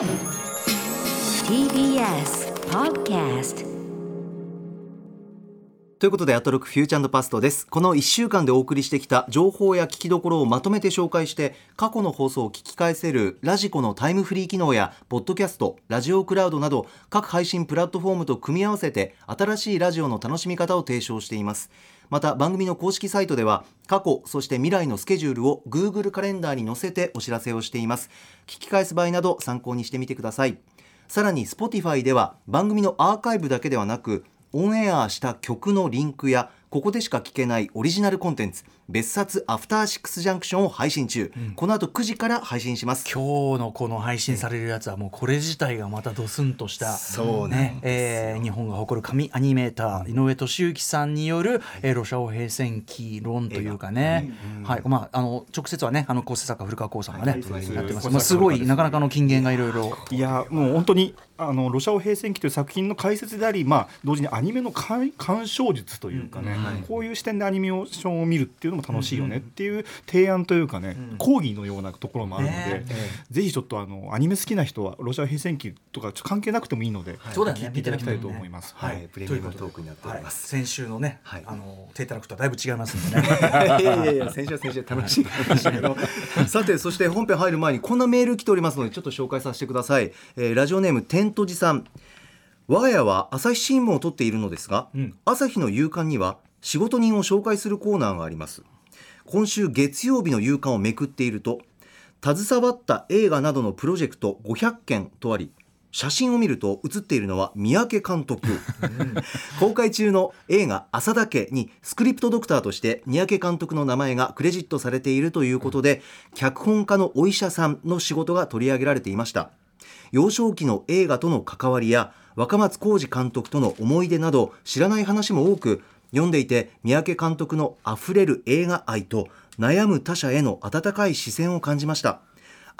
TBS Podcast ということで、アトロクフューチャーパストです。この1週間でお送りしてきた情報や聞きどころをまとめて紹介して、過去の放送を聞き返せるラジコのタイムフリー機能や、ポッドキャスト、ラジオクラウドなど、各配信プラットフォームと組み合わせて、新しいラジオの楽しみ方を提唱しています。また、番組の公式サイトでは、過去、そして未来のスケジュールを Google カレンダーに載せてお知らせをしています。聞き返す場合など参考にしてみてください。さらに Spotify では番組のアーカイブだけではなくオンエアした曲のリンクやここでしか聞けないオリジナルコンテンツ別冊アフターシックスジャンクションを配信中、この後9時から配信します。今日のこの配信されるやつはもうこれ自体がまたドスンとしたそうねえー日本が誇る神アニメーター井上俊之さんによる、えーロシア語平戦期論というかね、はい。まあ、あの直接はねあの構成作家古川光さんがね、やってます、まあ、すごいなかなかの金言がいろいろ。いやもう本当にあのロシア語平戦記という作品の解説であり、まあ、同時にアニメの鑑鑑賞術というかね、こういう視点でアニメーションを見るっていうのも楽しいよねっていう提案というかね、講義のようなところもあるので、ねぜひちょっとあのアニメ好きな人はロシア語平戦記とか関係なくてもいいので、そうだね。聞いていただきたいと思います。はい、プレミアムトークになっております、先週のね、はい。あのテータラクとはだいぶ違いますんでね。いやいやいや先週は先週で楽しい。さてそして本編入る前にこんなメール来ておりますのでちょっと紹介させてください、えーラジオネームテントジさん。我が家は朝日新聞を取っているのですが、朝日の夕刊には仕事人を紹介するコーナーがあります。今週月曜日の夕刊をめくっていると携わった映画などのプロジェクト500件とあり写真を見ると写っているのは三宅監督。公開中の映画「浅田家」にスクリプトドクターとして三宅監督の名前がクレジットされているということで脚本家のお医者さんの仕事が取り上げられていました。幼少期の映画との関わりや若松浩二監督との思い出など知らない話も多く読んでいて三宅監督のあふれる映画愛と悩む他者への温かい視線を感じました。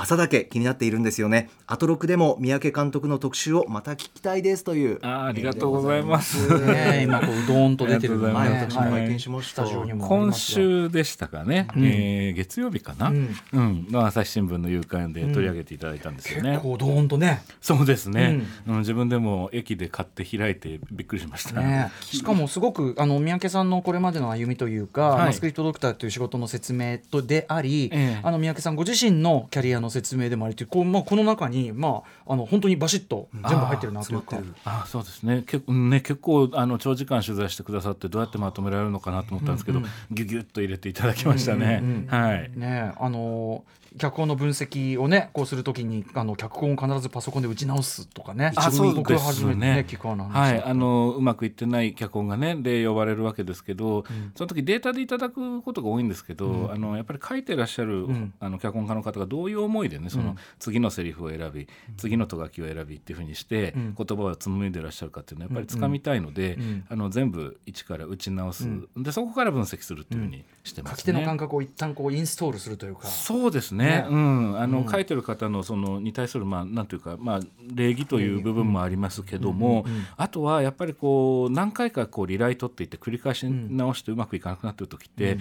朝だけ気になっているんですよね。アトロクでも三宅監督の特集をまた聞きたいですという。あーありがとうございます。ね今こううどんと出てるのがありねはい、がとうございます。私も拝見しました、今週でしたかね、えー月曜日かな、ううん。んの朝日新聞の夕刊で取り上げていただいたんですよね。結構どーんとね。そうですね、うん。自分でも駅で買って開いてびっくりしました。ね、しかもすごくあの三宅さんのこれまでの歩みというか、はい。まあスクリプトドクターという仕事の説明とであり、ええ。あの三宅さんご自身のキャリアの説明でもありというこう、まあ、この中に、まあ、あの本当にバシッと全部入ってるなというか。あそうですね。結構ね結構あの長時間取材してくださってどうやってまとめられるのかなと思ったんですけど、ギュギュッと入れていただきましたね。はい。ねあの脚本の分析をねこうするときにあの脚本を必ずパソコンで打ち直すとかね。あそう僕です初めてねね聞く話はい、あのうまくいってない脚本がねで呼ばれるわけですけど、その時データでいただくことが多いんですけど、あのやっぱり書いてらっしゃる、ん。あの脚本家の方がどういう思いでねその次のセリフを選び、次のと書きを選びっていうふうにして、ん。言葉を紡いでらっしゃるかっていうのはやっぱりつかみたいので、ん。あの全部一から打ち直す、でそこから分析するっていうふうにしてますね。書き手の感覚を一旦こうインストールするというか。そうですねね。うん、あの、書いてる方のそのに対するまあなんていうかまあ礼儀という部分もありますけども、あとはやっぱりこう何回かこうリライトっていって繰り返し直してうまくいかなくなってる時って、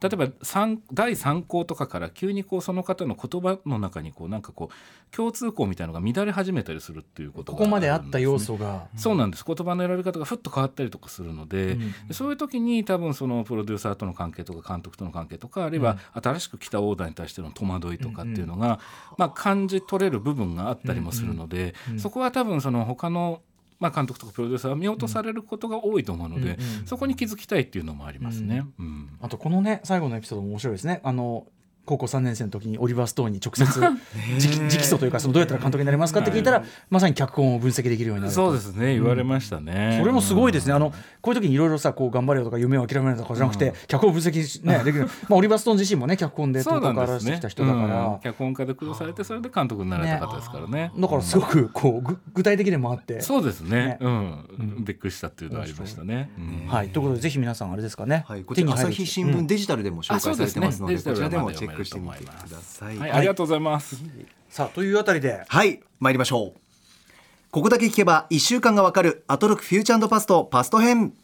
例えば三第3項とかから急にこうその方の言葉の中にこうなんかこう共通項みたいなのが乱れ始めたりするっていうことがここまであった要素が、そうなんです。言葉の選び方がふっと変わったりとかするので、でそういう時に多分そのプロデューサーとの関係とか監督との関係とかあるいは新しく来たオーダーに対しての戸惑いとかっていうのが、まあ、感じ取れる部分があったりもするので、そこは多分その他のまあ、監督とかプロデューサーは見落とされることが多いと思うので、そこに気づきたいっていうのもありますね。うん。あとこのね最後のエピソードも面白いですね。あの高校3年生の時にオリバー・ストーンに直接直直訴というかそのどうやったら監督になりますかって聞いたら、まさに脚本を分析できるようになると。そうですね。言われましたね、それもすごいですね、あのこういう時にいろいろさこう頑張れよとか夢を諦めるとかじゃなくて、脚本分析し、ね、できる、まあ、オリバー・ストーン自身もね脚本でそうとからしてきた人だから、うん。脚本家で苦労されてそれで監督になられた方ですからね。だからすごくこうぐ具体的でもあって。そうですね。ね。うん、びっくりしたっていうのはありましたね、うん。はい、ということでぜひ皆さんあれですかね、はい、こちら朝日新聞デジタルでも紹介されてますので,、あそうですね。こちらでもチェックしてみてください。はい、ありがとうございます。さあというあたりではい、参りましょう。ここだけ聞けば1週間がわかるアトロクフューチャーパストパスト編。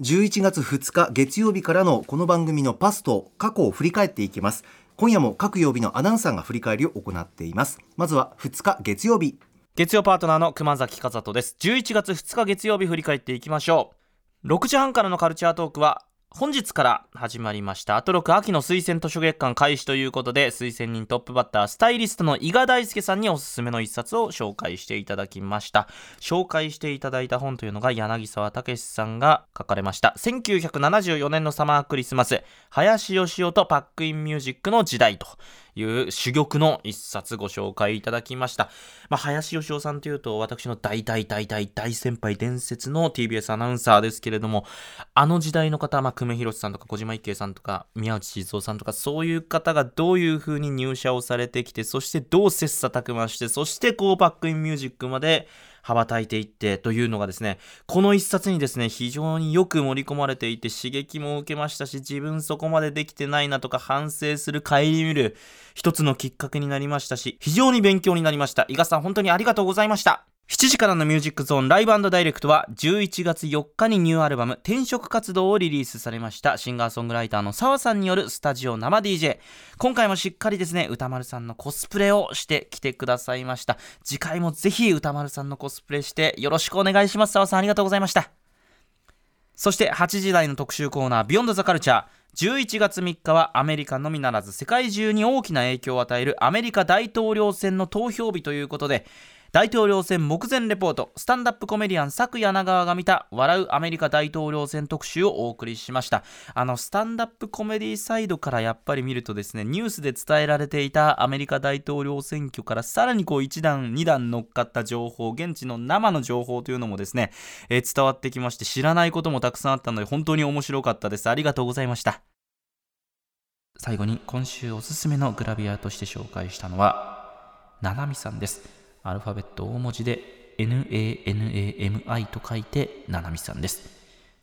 11月2日月曜日からのこの番組のパスト過去を振り返っていきます。今夜も各曜日のアナウンサーが振り返りを行っていますまずは2日月曜日月曜パートナーの熊崎和人です11月2日月曜日振り返っていきましょう6時半からのカルチャートークは本日から始まりましたアトロク秋の推薦図書月間開始ということで推薦人トップバッタースタイリストの伊賀大輔さんにおすすめの一冊を紹介していただきました。紹介していただいた本というのが柳沢武さんが書かれました。1974年のサマークリスマス林義雄とパックインミュージックの時代と。いう珠玉の一冊ご紹介いただきました。まあ、林義雄さんというと、私の大大大大大先輩伝説の TBS アナウンサーですけれども、あの時代の方、まあ、久米宏さんとか小島一慶さんとか宮内静夫さんとか、そういう方がどういう風に入社をされてきて、そしてどう切磋琢磨して、そしてこうバックインミュージックまで羽ばたいていってというのがですね、この一冊にですね、非常によく盛り込まれていて刺激も受けましたし、自分そこまでできてないなとか反省する顧みる一つのきっかけになりましたし、非常に勉強になりました。伊賀さん本当にありがとうございました。7時からのミュージックゾーンライブダイレクトは11月4日にニューアルバム転職活動をリリースされました。シンガーソングライターの澤さんによるスタジオ生 DJ 今回もしっかりですね歌丸さんのコスプレをしてきてくださいました。次回もぜひ歌丸さんのコスプレしてよろしくお願いします。澤さんありがとうございました。そして8時台の特集コーナービヨンドザカルチャー。11月3日はアメリカのみならず世界中に大きな影響を与えるアメリカ大統領選の投票日ということで大統領選目前レポートスタンダップコメディアン佐久柳川が見た笑うアメリカ大統領選特集をお送りしました。あのスタンダップコメディサイドからやっぱり見るとですねニュースで伝えられていたアメリカ大統領選挙からさらにこう1段2段乗っかった情報現地の生の情報というのもですね、えー、伝わってきまして知らないこともたくさんあったので本当に面白かったです。ありがとうございました。最後に今週おすすめのグラビアとして紹介したのはななみさんです。アルファベット大文字で NANAMI と書いてななみさんです。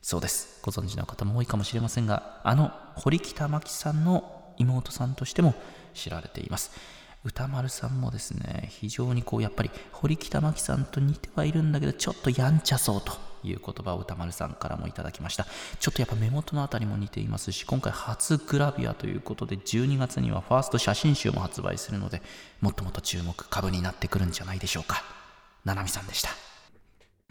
そうです。ご存知の方も多いかもしれませんがあの堀北真希さんの妹さんとしても知られています。歌丸さんもですね非常にこうやっぱり堀北真希さんと似てはいるんだけどちょっとやんちゃそうと。いう言葉を歌丸さんからもいただきました。ちょっとやっぱ目元のあたりも似ていますし今回初グラビアということで12月にはファースト写真集も発売するのでもっともっと注目株になってくるんじゃないでしょうか。ななみさんでした。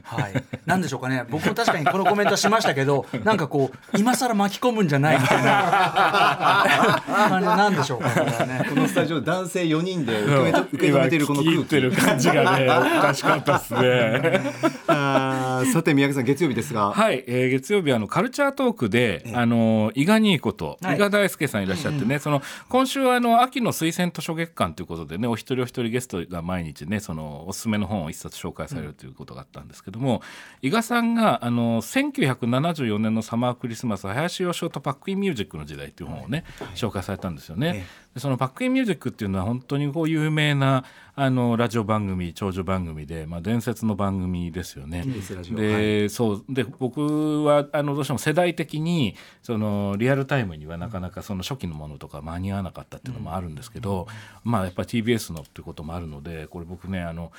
はい、なんでしょうかね。僕も確かにこのコメントしましたけど なんかこう今更巻き込むんじゃないみたいな。感じなんでしょうかね。このスタジオ男性4人で受け受け止めているこの空気る感じが。ねおかしかったですね。あさて宮城さん月曜日ですが。はい、えー、月曜日あのカルチャートークで、あの伊賀にいこと、伊賀大輔さんいらっしゃってね、その今週はあの秋の推薦図書月間ということでねお一人お一人ゲストが毎日ねそのおすすめの本を一冊紹介されるということがあったんですけど、けども伊賀さんがあの1974年のサマークリスマス林芳雄とパックインミュージックの時代という本をね、はい、紹介されたんですよね。でそのパックインミュージックっていうのは本当にこう有名なあのラジオ番組長寿番組で、まあ、伝説の番組ですよね。ではい、そうで僕はあのどうしても世代的にそのリアルタイムにはなかなかその初期のものとか間に合わなかったっていうのもあるんですけど、うん、まあやっぱり TBS のっていうこともあるのでこれ僕ねあの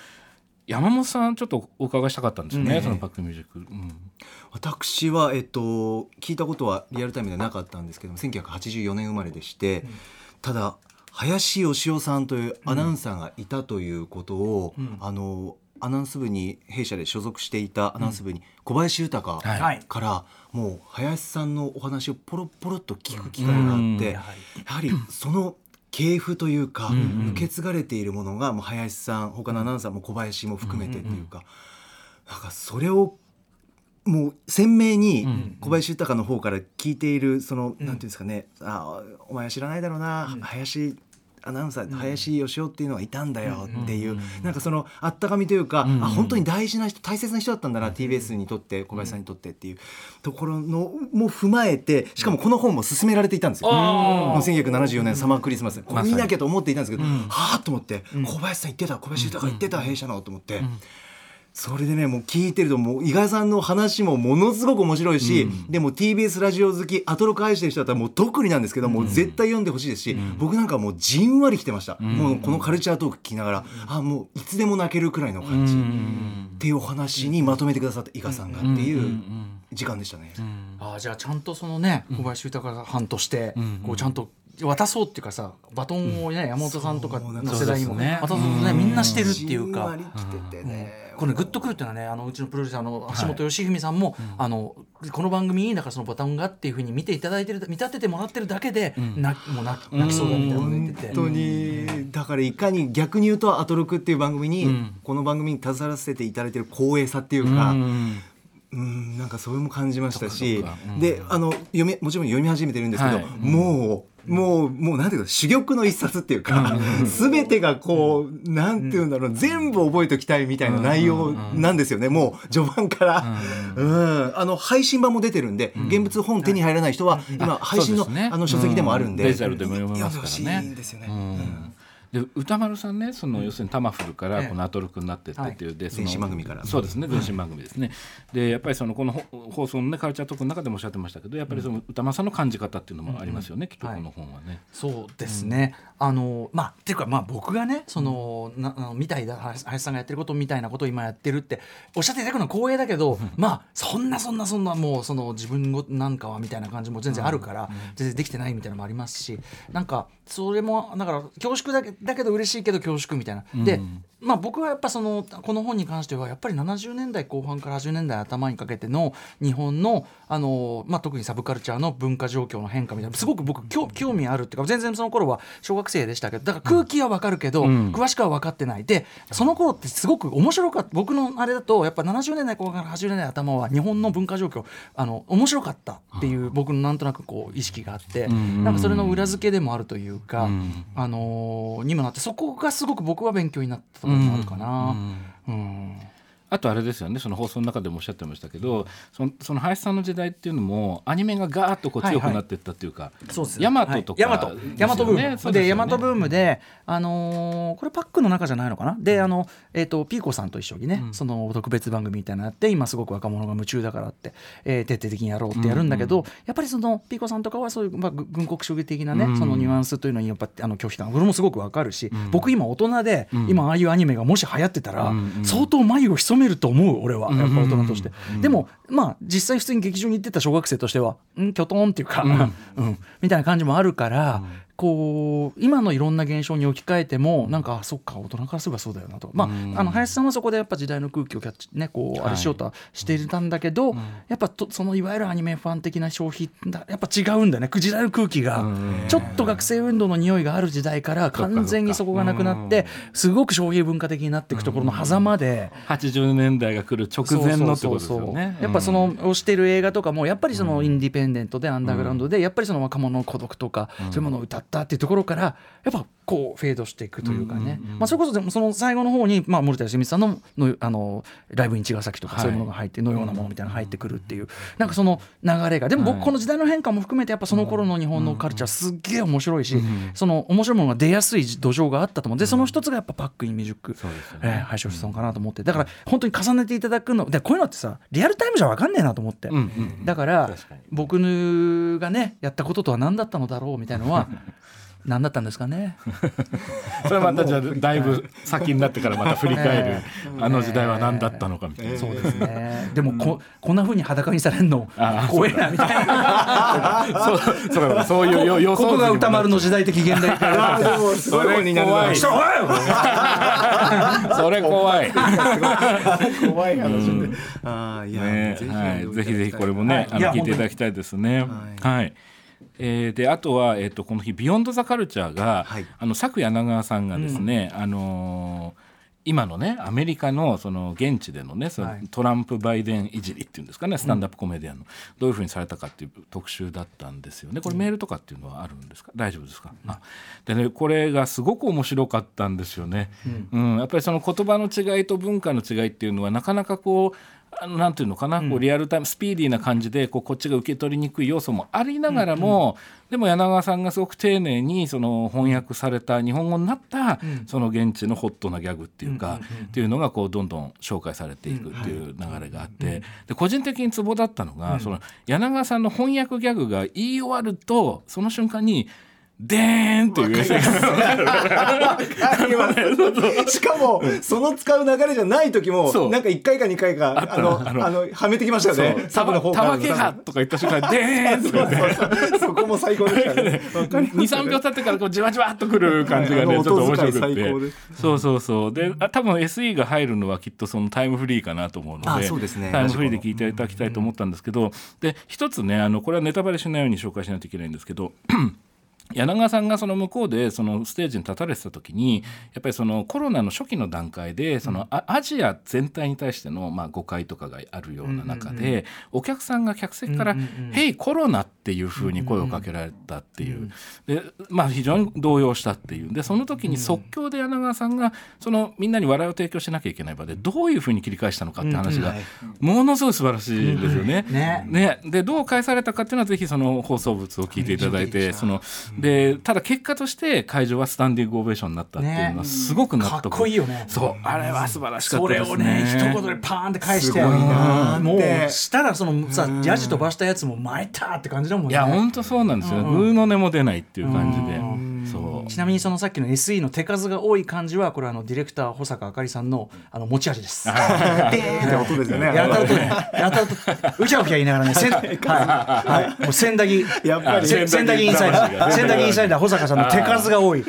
山本さんちょっとお伺いしたかったんですよね、そのバックミュージック、うん、私は、えっと、聞いたことはリアルタイムではなかったんですけども1984年生まれでして、うん、ただ林芳雄さんというアナウンサーがいたということを、うん、あのアナウンス部に弊社で所属していたアナウンス部に小林豊から、もう林さんのお話をポロポロっと聞く機会があって、やはりその系譜というか、受け継がれているものがもう林さん他のアナウンサーも小林も含めてっていうか、なんかそれをもう鮮明に小林豊の方から聞いているその、なんていうんですかねあお前は知らないだろうな、林アナウンサー林芳雄っていうのがいたんだよっていう、なんかそのあったかみというか、あ本当に大事な人大切な人だったんだな、TBS にとって小林さんにとってっていうところのも踏まえてしかもこの本も勧められていたんですよ、もう1974年サマークリスマス。これ見なきゃと思っていたんですけど、はあと思って小林さん言ってた小林豊言ってた弊社のと思って。それでねもう聞いてるともう伊賀さんの話もものすごく面白いし、うん、でも TBS ラジオ好きアトロク愛してる人だったらもう特になんですけど、うん、もう絶対読んでほしいですし、うん、僕なんかもうじんわり来てました、もうこのカルチャートーク聞きながら、あもういつでも泣けるくらいの感じ、っていうお話にまとめてくださった伊賀さんがっていう時間でしたね。あじゃあちゃんとそのね小林豊さんとして、こうちゃんと渡そうっていうかさバトンをね、山本さんとかの世代にもね渡そうとねみんなしてるっていうか。これねグッとくるっていうのはねあのうちのプロデューサーの橋本義文さんも、あのこの番組いいんだからそのボタンがっていうふうに見ていただいてる見立ててもらってるだけで、なもう泣泣きそうだみたいなこと言ってて。本当にだからいかに逆に言うと「アトロク」っていう番組に、この番組に携わらせていただいてる光栄さっていうか、うん。なんかそれも感じましたし。であの読みもちろん読み始めてるんですけど、はい。もうもうもうなんていうか珠玉の一冊っていうか、すべてがこうなんていうんだろう、全部覚えておきたいみたいな内容なんですよね、もう序盤から、うん。あの配信版も出てるんで、現物本手に入らない人は今配信の,、あの書籍でもあるんで、うん。デジタルでも読めますからね。んですよね。うんで歌丸さんねその要するにタマフルからこのアトロクになってってっていうでその前身番組から。そうですね前身番組ですね。でやっぱりそのこのほ放送のねカルチャートークの中でもおっしゃってましたけどやっぱりその歌丸さんの感じ方っていうのもありますよねきっとこの本はね。そうですね、あのまあっていうかまあ僕がねその、なあのみたいだ林林さんがやってることみたいなことを今やってるっておっしゃっていただくのは光栄だけど、まあそんなそんなそんなもうその自分ごなんかはみたいな感じも全然あるから、全然できてないみたいなのもありますしなんかそれもだから恐縮だけだけど嬉しいけど恐縮みたいな。で、まあ僕はやっぱそのこの本に関してはやっぱり70年代後半から80年代頭にかけての日本のあの、まあ、特にサブカルチャーの文化状況の変化みたいなすごく僕興興味あるっていうか全然その頃は小学生でしたけどだから空気は分かるけど、詳しくは分かってない。でその頃ってすごく面白かった僕のあれだとやっぱ70年代後半から80年代頭は日本の文化状況あの面白かったっていう僕のなんとなくこう意識があって、なんかそれの裏付けでもあるというか、あのーにもなってそこがすごく僕は勉強になったところもあるかな。うんあとあれですよねその放送の中でもおっしゃってましたけどそのその林さんの時代っていうのもアニメがガーッとこう強くなっていったっていうか、ヤマトとかはい。ヤマト。ヤマトブーム。ですよね。でヤマトブームであのーこれパックの中じゃないのかな？であのえっ、とピーコさんと一緒にね、その特別番組みたいなのやって今すごく若者が夢中だからって、えー徹底的にやろうってやるんだけど、やっぱりそのピーコさんとかはそういう、まあ、ぐ軍国主義的なね、そのニュアンスというのにやっぱあの拒否感これもすごくわかるし、僕今大人で、今ああいうアニメがもし流行ってたら、相当眉を潜めると思う俺は。やっぱ大人として、でもまあ実際普通に劇場に行ってた小学生としてはん？キョトンっていうか、うん。みたいな感じもあるから、こう今のいろんな現象に置き換えてもなんかあそっか大人からすればそうだよなと。か、まあ、あの林さんはそこでやっぱ時代の空気をキャッチねこうあれしようとはしていたんだけど、やっぱとそのいわゆるアニメファン的な消費だやっぱ違うんだよね。時代の空気が、ちょっと学生運動の匂いがある時代から完全にそこがなくなってすごく消費文化的になっていくところの狭間で。80年代が来る直前のってことですよね。やっぱその推してる映画とかもやっぱりそのインディペンデントでアンダーグラウンドでやっぱりその若者の孤独とかそういうものを歌ったっていうところからやっぱこうフェードしていくというかね。まあそれこそでもその最後の方にまあ森田芳光さんののあのライブイン茅ヶ崎とかそういうものが入ってのようなものみたいなのが入ってくるっていうなんかその流れがでも僕この時代の変化も含めてやっぱその頃の日本のカルチャーすっげえ面白いしその面白いものが出やすい土壌があったと思うでその一つがやっぱパックインミュージックえー配信したのかなと思って。だから本当に重ねていただくのでこういうのってさリアルタイムじゃ分かんねえなと思って、だから僕がねやったこととは何だったのだろうみたいなのは 何だったんですかね？それはまたじゃあだいぶ先になってからまた振り返る、あの時代は何だったのかみたいな。そうですね。でもこ,、こんなふうに裸にされるの怖えなみたいな。そうそうかそういうよ予想ここが歌丸の時代的現代化でもすごい。本になるな怖い。それ怖い。怖い話で、ああいや、ねぜひはい、ぜひぜひこれもね、あの聞いていただきたいですね。はい。えーであとは、えー、とこの日「ビヨンド・ザ・カルチャーが」はい。あの佐久柳川さんがですね、あのー今のねアメリカのその現地でのねそのはい。トランプ・バイデンいじりっていうんですかねスタンダップコメディアンの。どういうふうにされたかっていう特集だったんですよね。これメールとかっていうのはあるんですか？大丈夫ですか、あでねこれがすごく面白かったんですよね、うん。やっぱりその言葉の違いと文化の違いっていうのはなかなかこうあのなんていうのかな、こうリアルタイムスピーディーな感じでこうこっちが受け取りにくい要素もありながらも、でも柳川さんがすごく丁寧にその翻訳された日本語になった、その現地のホットなギャグっていうか、っていうのがこうどんどん紹介されていくっていう流れがあって、で個人的にツボだったのが、その柳川さんの翻訳ギャグが言い終わるとその瞬間にでーんっていう。しかもその使う流れじゃない時もなんか1回か2回かあのあの。はめてきましたよね。サブの方たからわけがとか言った瞬間でーんって。そこも最高でしたね。23秒経ってからこうじわじわっとくる感じがねちょっと面白くて。そうそうそう。であ多分 SE が入るのはきっとそのタイムフリーかなと思うのあでそうですね。タイムフリーで聞いていただきたいと思ったんですけどで一つねあのこれはネタバレしないように紹介しないといけないんですけど柳川さんがその向こうでそのステージに立たれてた時にやっぱりそのコロナの初期の段階でそのアアジア全体に対してのまあ誤解とかがあるような中でお客さんが客席から「ヘイコロナ」っていうふうに声をかけられたっていう。でまあ非常に動揺したっていう。でその時に即興で柳川さんがそのみんなに笑いを提供しなきゃいけない場でどういうふうに切り返したのかって話がものすごい素晴らしいですよね、でどう返されたかっていうのはぜひその放送物を聞いていただいてそのでただ結果として会場はスタンディングオベーションになったっていうのはすごく納得、かっこいいよね。そう。あれは素晴らしかったそですれをね一ね言でパーンって返してすごいなーってもうしたらそのさヤジ飛ばしたやつも参ったって感じだもんね。いや本当そうなんですよ、グーの音も出ないっていう感じで、そうちなみにそのさっきの SE の手数が多い感じはこれはあのディレクター保坂あかりさんのあの持ち味です。音ですよね。やった音ね、やった音、うひゃうひゃ言いながらね、せん、はい、はい、もう千駄木、やっぱ千駄木インサイダー、千駄木インサイダー保坂さんの手数が多い。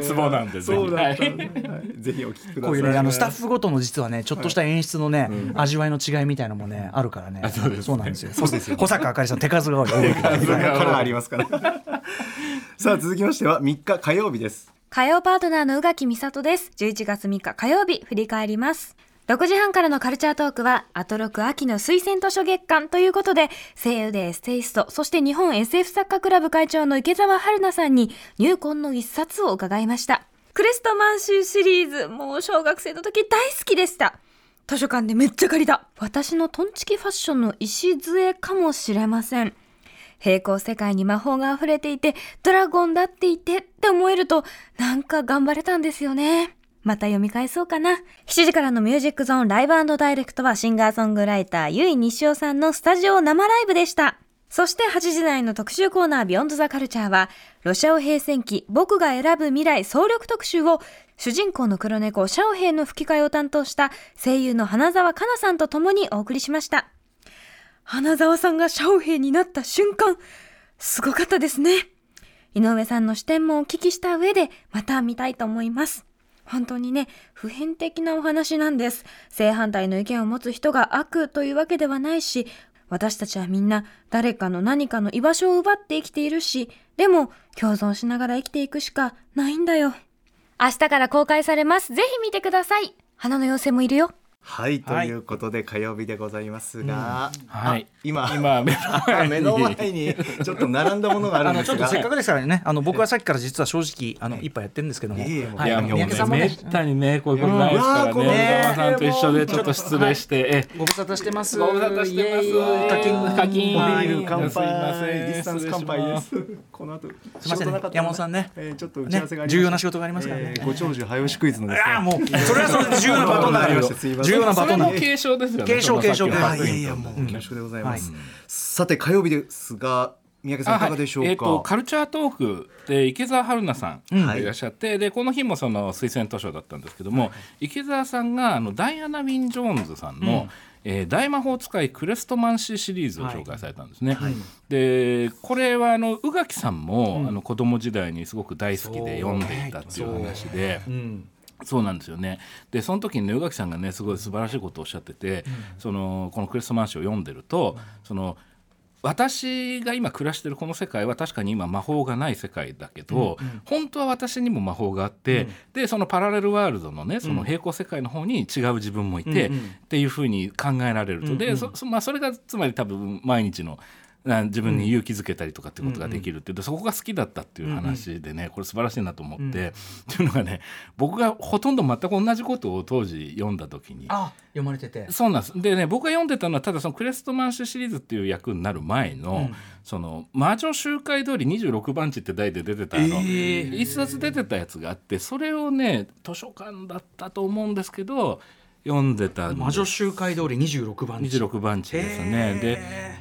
ツボなんでぜひぜひお聞きくださいこういうね、あのスタッフごとの実はね、ちょっとした演出のね、味わいの違いみたいなのもね、あるからね。そうなんですよ。そうですよ。保坂あかりさん手数が多い。カラーありますからさあ続きましては3日火曜日です火曜パートナーの宇垣美里です。11月3日火曜日、振り返ります。6時半からのカルチャートークは、アトロク秋の推薦図書月間ということで、声優でエッセイスト、そして日本 SF 作家クラブ会長の池澤春菜さんに入魂の一冊を伺いました。クレストマンシーシリーズ、もう小学生の時大好きでした。図書館でめっちゃ借りた。私のトンチキファッションの礎かもしれません。平行世界に魔法が溢れていて、ドラゴンだっていてって思えると、なんか頑張れたんですよね。また読み返そうかな。7時からのミュージックゾーンライブダイレクトはシンガーソングライター、ゆい西尾さんのスタジオ生ライブでした。そして8時台の特集コーナービヨンドザカルチャーは、ロシアオ平戦記僕が選ぶ未来総力特集を、主人公の黒猫シャオヘイの吹き替えを担当した声優の花澤香菜さんと共にお送りしました。花澤さんがシャオヘイになった瞬間、すごかったですね。井上さんの視点もお聞きした上で、また見たいと思います。本当にね、普遍的なお話なんです。正反対の意見を持つ人が悪というわけではないし、私たちはみんな誰かの何かの居場所を奪って生きているし、でも共存しながら生きていくしかないんだよ。明日から公開されます。ぜひ見てください。花の妖精もいるよ。はいとい。うことで火曜日でございますが、はい。あ今今目の前に。目の前にちょっと並んだものがあるあんですが。のちょっとせっかくですからね、あの僕はさっきから実は正直あの一杯やってるんですけども、いやもうめったにねこういうことないですからね。小沢さんと一緒でちょっと失礼して、えご無沙汰してます。ご無沙汰してます。課金課金。おビはいール乾すいません。杯ディスタンス乾杯です。この後すいません山本さんね。えーちょっと打ち合わせがありましてね重要な仕事がありますからね。えーご長寿早押しクイズのですね。ああもうそれはそれで重要なバトンりよましてすいません重要なバトンだそれも継承ですよね。継承継承。いやいやもう恐縮でございます、さて火曜日ですが三宅さんいかがでしょうか、あはい。えー、とカルチャートークで池澤春菜さんがい。らっしゃって、でこの日もその推薦図書だったんですけども、池澤さんがあのダイアナ・ウィン・ジョーンズさんの、えー大魔法使いクレストマンシーシリーズを紹介されたんですね。でこれはあの宇垣さんも、あの子供時代にすごく大好きで読んでいたっていう話で。そうなんですよね。でその時にね宇垣さんがねすごい素晴らしいことをおっしゃってて、そのこのクレストマンシーを読んでると、その私が今暮らしてるこの世界は確かに今魔法がない世界だけど、本当は私にも魔法があって、でそのパラレルワールドのねその平行世界の方に違う自分もいて、っていうふうに考えられると、でそそまあ、それがつまり多分毎日のな自分に勇気づけたりとかってことができるっていうと、そこが好きだったっていう話でねこれ素晴らしいなと思って、っていうのがね僕がほとんど全く同じことを当時読んだ時に。あ読まれてて。そうなんです。でね僕が読んでたのはただそのクレストマンシュシリーズっていう役になる前の、その魔女集会通り26番地って題で出てたあの、一冊出てたやつがあってそれをね図書館だったと思うんですけど読んでたんです。魔女集会通り26番地。26番地ですね。で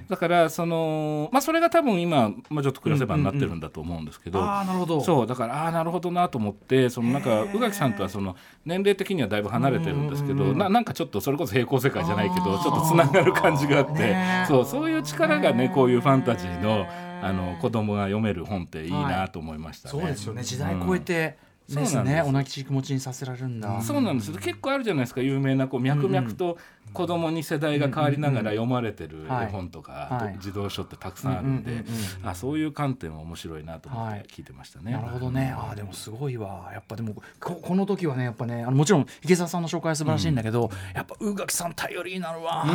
だからそのまあそれが多分今魔女と暮らせばになってるんだと思うんですけど、ああなるほど。そうだからああなるほどなと思ってそのなんか宇垣さんとはその年齢的にはだいぶ離れてるんですけど、ななんかちょっとそれこそ平行世界じゃないけどちょっとつながる感じがあって。ねそうそういう力がねこういうファンタジーのあの子供が読める本っていいなと思いましたね。そうですよね。時代超えてうなんですね。同じ気持ちにさせられるんだ。そうなんです。結構あるじゃないですか。有名なこう脈々と子供に世代が変わりながら読まれてるはい。絵本とか、はい。児童書ってたくさんあるんで、うんうんうんあそういう観点は面白いなと思っはい。て聞いてましたね。なるほどね。ああでもすごいわ。やっぱでもここの時はねやっぱねあのもちろん池澤さんの紹介は素晴らしいんだけど、やっぱ宇垣さん頼りになるわ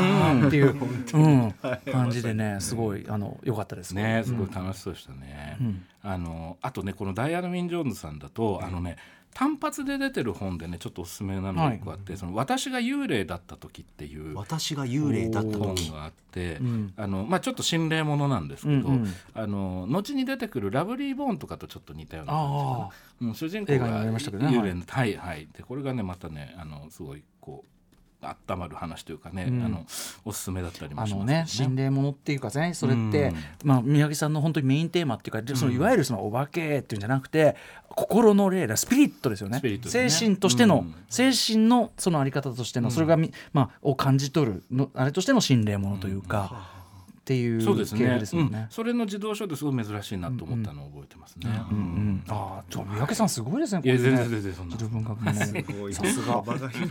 っていう、うん、感じでねすごいあの良かったです。ねすごい楽しそうでしたね。あのあとねこのダイアナ・ウィン・ジョーンズさんだと、あのね単発で出てる本でねちょっとおすすめなのがあって、その私が幽霊だった時っていう私が幽霊だった本時があって、ん。あのまあ、ちょっと心霊ものなんですけど、うんうん。あの後に出てくる「ラブリー・ボーン」とかとちょっと似たような感じかあなうん主人公が幽霊のはいはい。でこれがねまたねあのすごいこう温まる話というかね、うん。あのおすすめだったりもあしますのね心霊ものっていうかねそれって、うん。まあ、宮城さんの本当にメインテーマっていうか、そのいわゆるそのお化けっていうんじゃなくて心の霊だスピリットですよね。ね。精神としての、うん。精神のそのあり方としての、それがみ、まあ、を感じ取るのあれとしての心霊ものというか、っていうそうです系ですもんね。うん。それの自動書ですごい珍しいなと思ったのを覚えてますね。うん。うん、ああ、ちょ三宅さんすごいですね。いや全然全然そんな。文学もね。ごい。さすが。場が広い。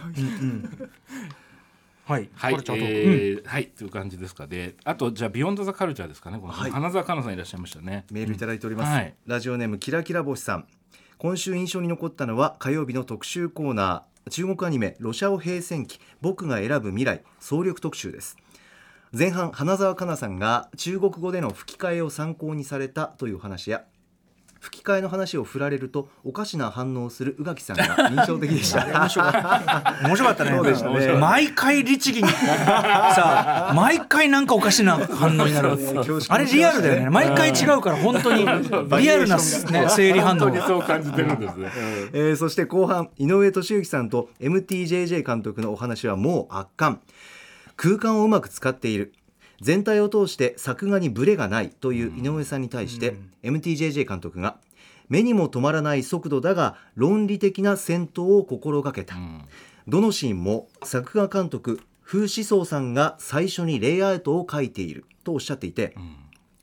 はい。はい、これちょっと、えーはい。という感じですかであとじゃあビヨンドザカルチャーですかね。この、はい。花澤香菜さんいらっしゃいましたね。メールいただいております、はい。ラジオネームキラキラ星さん。今週印象に残ったのは火曜日の特集コーナー。中国アニメロシアオ平戦記僕が選ぶ未来。総力特集です前半花澤香菜さんが中国語での吹き替えを参考にされたという話や吹き替えの話を振られるとおかしな反応をする宇垣さんが印象的でした。面白かった。ね。そうでしたね。毎回律儀に。さあ毎回なんかおかしな反応になる。あれリアルだよね。毎回違うから本当に。リアルな、ね、生理反応本当。にそう感じてるんですね。えーそして後半井上俊之さんと MTJJ 監督のお話はもう圧巻空間をうまく使っている。全体を通して作画にブレがないという井上さんに対して、MTJJ 監督が目にも止まらない速度だが論理的な戦闘を心がけた、どのシーンも作画監督風思想さんが最初にレイアウトを書いているとおっしゃっていて、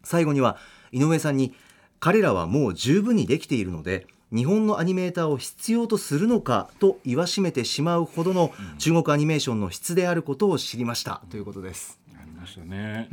最後には井上さんに彼らはもう十分にできているので日本のアニメーターを必要とするのかと言わしめてしまうほどの中国アニメーションの質であることを知りましたということです。ありましたね。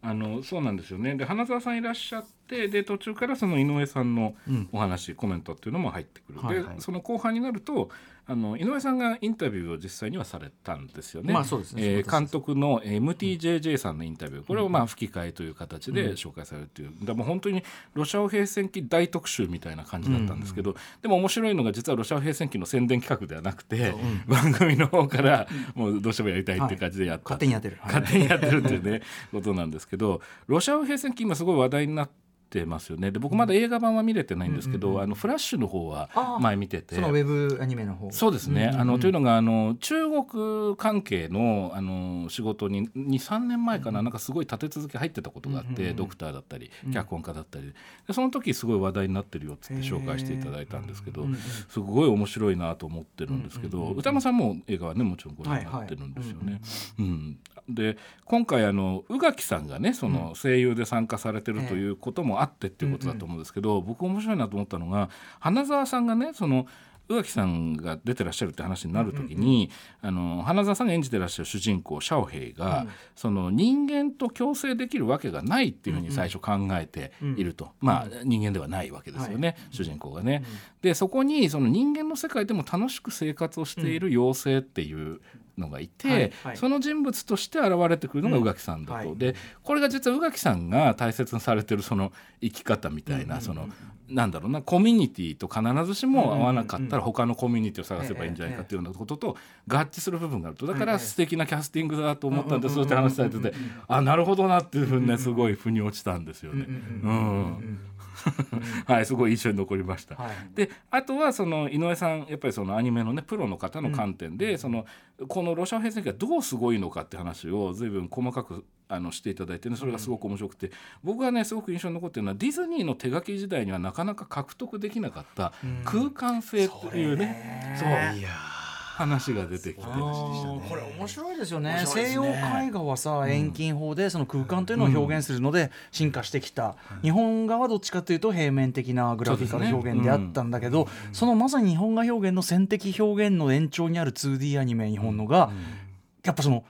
あのそうなんですよね。で花澤さんいらっしゃってで途中からその井上さんのお話、コメントっていうのも入ってくる。はいはいでその後半になるとあの井上さんがインタビューを実際にはされたんですよね。まあそうですね。えー監督のえー MTJJ さんのインタビュー。これをまあ吹き替えという形で紹介されるという、だからもう本当にロシア語平戦記大特集みたいな感じだったんですけど、でも面白いのが実はロシア語平戦記の宣伝企画ではなくて、番組の方からもうどうしてもやりたいっていう感じでやった、勝手にやってる。勝手にやってるっていうね。ことなんですけどロシア語平戦記今すごい話題になってますよね。で僕まだ映画版は見れてないんですけど、あのフラッシュの方は前見てて。そのウェブアニメの方。そうですね、うんうんうん。あのというのがあの中国関係のあの仕事に23年前かな,、なんかすごい立て続け入ってたことがあって、ドクターだったり脚本家だったり。でその時すごい話題になってるよっつって紹介していただいたんですけど、すごい面白いなと思ってるんですけど、歌間さんも映画はねもちろんご覧になってるんですよね。うんで今回あの宇垣さんがねその声優で参加されてるということもあってっていうことだと思うんですけど、僕面白いなと思ったのが花澤さんがねその宇垣さんが出てらっしゃるって話になる時に、あの花澤さんが演じてらっしゃる主人公シャオヘイが、その人間と共生できるわけがないっていうふうに最初考えていると、まあ人間ではないわけですよね、主人公がね。でそこにその人間の世界でも楽しく生活をしている妖精っていうのがいて、はいはい。その人物として現れてくるのが宇垣さんだと。はい。でこれが実は宇垣さんが大切にされてるその生き方みたいな、そのなんだろうなコミュニティと必ずしも合わなかったら他のコミュニティを探せばいいんじゃないかっていうようなことと合致する部分があると。だから素敵なキャスティングだと思ったんですって話されててあなるほどなっていうふうにねすごい腑に落ちたんですよね。うんはい、すごい印象に残りました。はい。であとはその井上さんやっぱりそのアニメのねプロの方の観点で、そのこのロシア兵戦記がどうすごいのかって話を随分細かくあのしていただいてねそれがすごく面白くて、僕がねすごく印象に残ってるのはディズニーの手書き時代にはなかなか獲得できなかった空間性というね、そういや話が出てきて。これ面白いですよね。ね。西洋絵画はさ遠近法でその空間というのを表現するので進化してきた、日本画はどっちかというと平面的なグラフィカル表現であったんだけどそ,、のまさに日本画表現の線的表現の延長にある 2D アニメ日本のが、やっぱその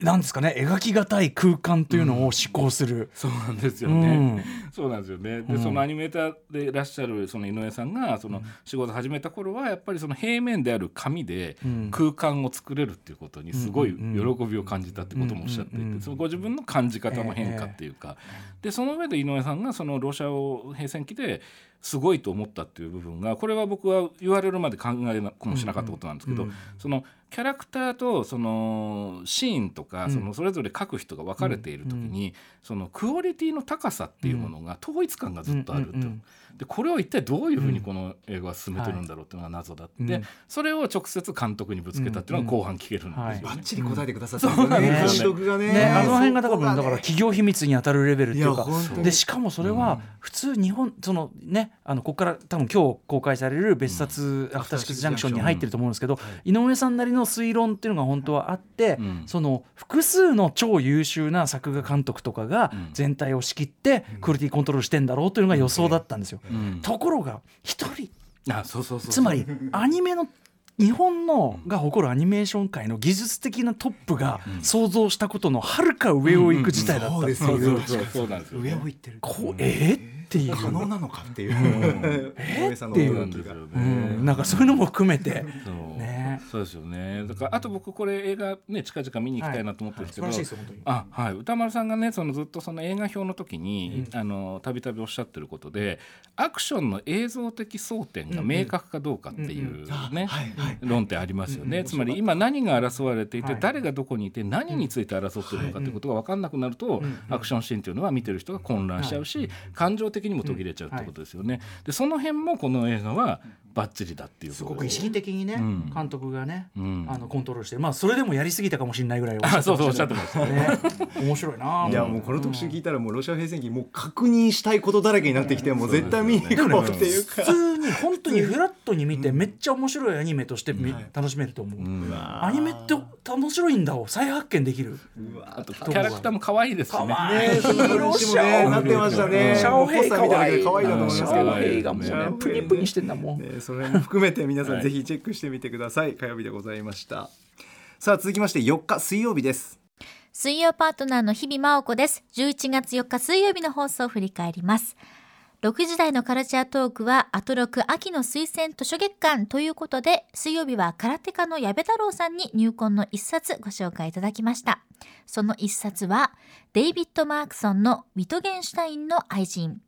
なんですかね描きがたい空間というのを思考する。そうなんですようね。ん。そうなんですよね。で、うん。そのアニメーターでいらっしゃるその井上さんがその仕事始めた頃はやっぱりその平面である紙でうん。空間を作れるっていうことにすごいうんうん喜びを感じたってこともおっしゃっていうんうんて、そのご自分の感じ方の変化っていうか、でその上で井上さんがそのロシアを平戦期ですごいと思ったっていう部分がこれは僕は言われるまで考えなもしなかったことなんですけど、うんうん。そのキャラクターとそのシーンとか、うん。そのそれぞれ書く人が分かれている時に、そのクオリティの高さっていうものが統一感がずっとあると、うんうんうんでこれを一体どういうふうにこの映画は進めてるんだろうっていうのが謎だって、うんそれを直接監督にぶつけたっていうのが後半聞けるんですよね。バッチリ答えてくださったんですよね、うん監督がね。ね、あの辺がだからそこねだから企業秘密に当たるレベルっていうか。でしかもそれは普通日本そのねあのここから多分今日公開される別冊アフターシックスジャンクションに入ってると思うんですけど、井上さんなりの推論っていうのが本当はあって、うん。その複数の超優秀な作画監督とかがうん。全体を仕切ってクオリティコントロールしてんだろうというのが予想だったんですよ。うん。ところが一人。あそうそうそうつまりアニメの日本のが誇るアニメーション界の技術的なトップが想像したことのはるか上を行く事態だった。ってそういう上を行ってる。こうえー？っていう。可能なのかっていう、井上さんの っていう。うんなんかそういうのも含めて。そうね。そうですよね。だからあと僕これ映画ね近々見に行きたいなと思ってるんですけど、はい。はい。あはい。歌丸さんがねそのずっとその映画表の時に、あのたびたびおっしゃってることでアクションの映像的争点が明確かどうかっていうね、論点ありますよね。つまり今何が争われていて、はい。誰がどこにいて何について争ってるのかっていうことが分かんなくなると、アクションシーンっていうのは見てる人が混乱しちゃうし、感情的にも途切れちゃうってことですよね。でその辺もこの映画はバッチリだっていうすことごく意識的にね、ん。監督がね、うん。あのコントロールしてまあそれでもやりすぎたかもしれないぐらいおっしゃあそうそうおっしゃっっててましたね。面白いな。いやもうこの特集聞いたらもうロシア平戦記もう確認したいことだらけになってきてもう絶対見に行こうっていうか。普通に本当にフラットに見てめっちゃ面白いアニメとしてみ楽しめると思う、うんアニメって面白いんだを再発見できる？あとキャラクターも可愛いですしね。ねその話もねなってましたねシャオヘイ可愛い可愛いなと思いますけどシャオヘイがもうね。プニプニしてんだもん、ね、それも含めて皆さはい。んぜひチェックしてみてください、火曜日でございました。さあ続きまして4日水曜日です。水曜パートナーの日々真央子です。11月4日水曜日の放送を振り返ります。6時台のカルチャートークは、アトロク秋の推薦図書月間ということで、水曜日は空手家の矢部太郎さんに入魂の一冊ご紹介いただきました。その一冊は、デイビッド・マークソンのウィトゲンシュタインの愛人。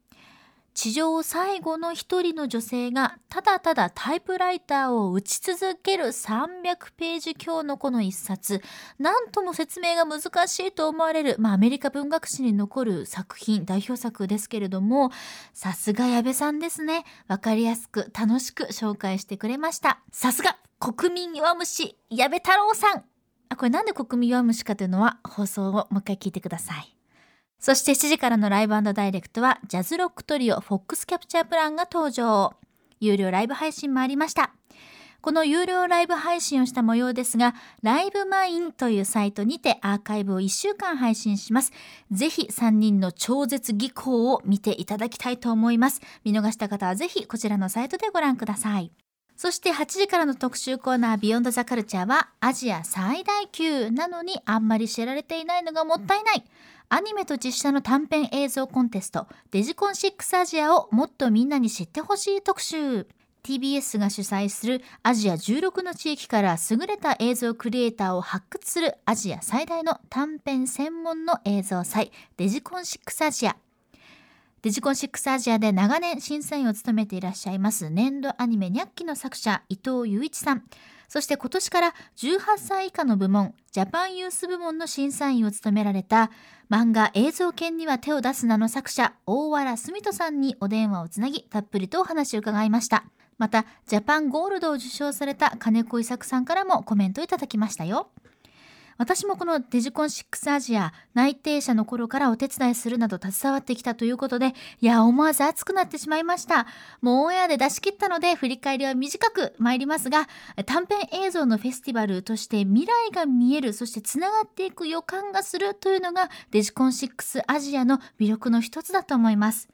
地上最後の一人の女性がただただタイプライターを打ち続ける300ページ強のこの一冊。なんとも説明が難しいと思われる、まあ、アメリカ文学史に残る作品代表作ですけれどもさすが矢部さんですね。わかりやすく楽しく紹介してくれました。さすが国民弱虫矢部太郎さん。あこれなんで国民弱虫かというのは放送をもう一回聞いてください。そして7時からのライブダイレクトはジャズロックトリオフォックスキャプチャープランが登場。有料ライブ配信もありました。この有料ライブ配信をした模様ですが、ライブマインというサイトにてアーカイブを1週間配信します。ぜひ3人の超絶技巧を見ていただきたいと思います。見逃した方はぜひこちらのサイトでご覧ください。そして8時からの特集コーナービヨンドザカルチャーはアジア最大級なのにあんまり知られていないのがもったいない。アニメと実写の短編映像コンテストデジコン6アジアをもっとみんなに知ってほしい特集。TBS が主催するアジア16の地域から優れた映像クリエイターを発掘するアジア最大の短編専門の映像祭デジコン6アジア。デジコン6アジアで長年審査員を務めていらっしゃいます年度アニメニャッキの作者伊藤雄一さんそして今年から18歳以下の部門ジャパンユース部門の審査員を務められた漫画映像犬には手を出すなの作者大原澄人さんにお電話をつなぎたっぷりとお話を伺いました。またジャパンゴールドを受賞された金子伊作さんからもコメントいただきましたよ。私もこのデジコン6アジア内定者の頃からお手伝いするなど携わってきたということでいや思わず熱くなってしまいました。もうオンエアで出し切ったので振り返りは短く参りますが短編映像のフェスティバルとして未来が見えるそしてつながっていく予感がするというのがデジコン6アジアの魅力の一つだと思います。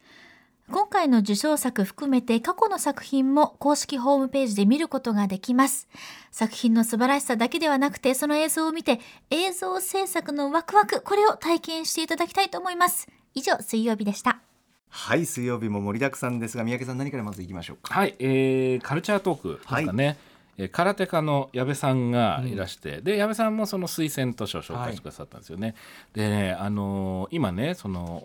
今回の受賞作含めて過去の作品も公式ホームページで見ることができます。作品の素晴らしさだけではなくて、その映像を見て映像制作のワクワク、これを体験していただきたいと思います。以上、水曜日でした。はい水曜日も盛りだくさんですが三宅さん何からまずいきましょうか？はい、えーカルチャートークですかね、えー空手家の矢部さんがいらして、で矢部さんもその推薦図書を紹介してくださったんですよね。でね、あのー今ねその